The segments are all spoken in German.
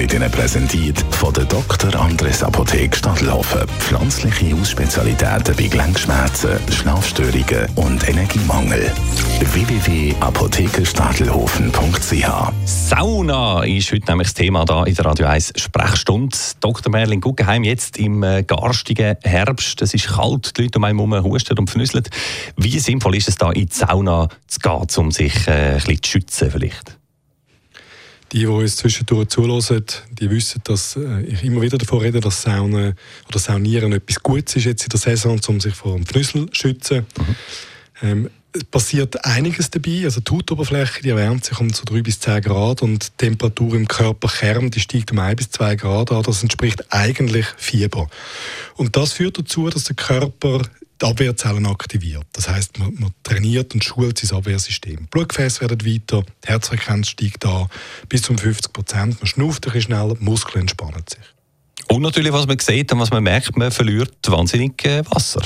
wird Ihnen präsentiert von der Dr. Andres Apotheke Stadtlaufen. Pflanzliche Hausspezialitäten bei Gelenkschmerzen, Schlafstörungen und Energiemangel. www.apothekerstadelhofen.ch Sauna ist heute nämlich das Thema da in der Radio 1 Sprechstunde. Dr. Merlin Guggenheim, jetzt im äh, garstigen Herbst. Es ist kalt, die Leute um einen herum husten und fnüsseln. Wie sinnvoll ist es da in die Sauna zu gehen, um sich äh, ein bisschen zu schützen vielleicht? Die, die uns zwischendurch zulassen, die wissen, dass äh, ich immer wieder davon rede, dass Sauna oder Saunieren etwas Gutes ist jetzt in der Saison, um sich vor dem Pfnüssel zu schützen. Mhm. Ähm, es passiert einiges dabei. Also die Hautoberfläche die erwärmt sich um so 3 bis 10 Grad und die Temperatur im Körperkern die steigt um 1 bis 2 Grad an. Das entspricht eigentlich Fieber. Und das führt dazu, dass der Körper die Abwehrzellen aktiviert. Das heißt, man, man, trainiert und schult sein Abwehrsystem. Blutgefäße werden weiter, die Herzfrequenz steigt an bis um 50 Prozent. Man schnauft ein bisschen schneller, die Muskeln entspannen sich. Und natürlich, was man sieht und was man merkt, man verliert wahnsinnig äh, Wasser.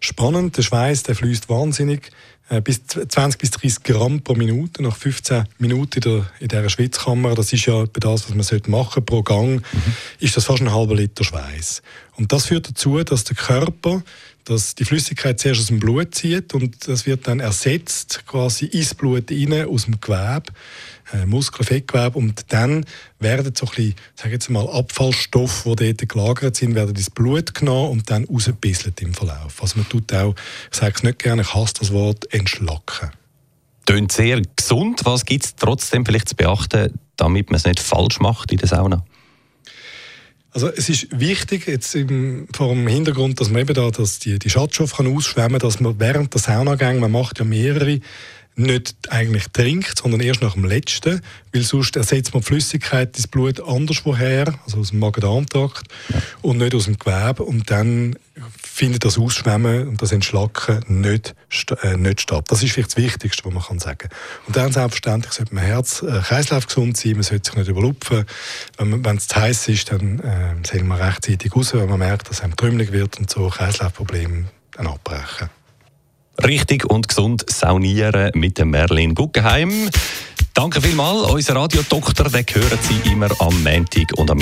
Spannend, der Schweiß der fließt wahnsinnig bis 20 bis 30 Gramm pro Minute nach 15 Minuten in, der, in dieser Schwitzkammer. Das ist ja das, was man machen sollte pro Gang, mhm. ist das fast ein halber Liter Schweiß. Und das führt dazu, dass der Körper dass die Flüssigkeit zuerst aus dem Blut zieht und das wird dann ersetzt quasi ins Blut rein, aus dem Gewebe, äh, Muskel, Fettgewebe und dann werden so ein bisschen, sag jetzt mal, Abfallstoffe, die dort gelagert sind, werden ins Blut genommen und dann rausgebisselt im Verlauf. Also man tut auch, ich sage es nicht gerne, ich hasse das Wort, entschlacken. Tönt sehr gesund. Was gibt es trotzdem vielleicht zu beachten, damit man es nicht falsch macht in der Sauna? Also es ist wichtig, jetzt im, vor dem Hintergrund, dass man eben da dass die, die Schadstoffe kann ausschwemmen kann, dass man während der Saunagänge, man macht ja mehrere, nicht eigentlich trinkt, sondern erst nach dem letzten, weil sonst ersetzt man Flüssigkeit ins Blut anderswoher, also aus dem Magen-Darm-Trakt ja. und nicht aus dem Gewebe und dann findet das Ausschwemmen und das Entschlacken nicht, äh, nicht statt. Das ist vielleicht das Wichtigste, was man kann sagen Und dann selbstverständlich sollte man Herz, äh, Kreislauf gesund sein, man sollte sich nicht überlupfen. Wenn es zu heiß ist, dann äh, soll man rechtzeitig raus, wenn man merkt, dass einem trümmelig wird und so Kreislaufprobleme dann abbrechen. Richtig und gesund saunieren mit dem Merlin Guggenheim. Danke vielmals, unser Radiodoktor, den hören Sie immer am Montag und am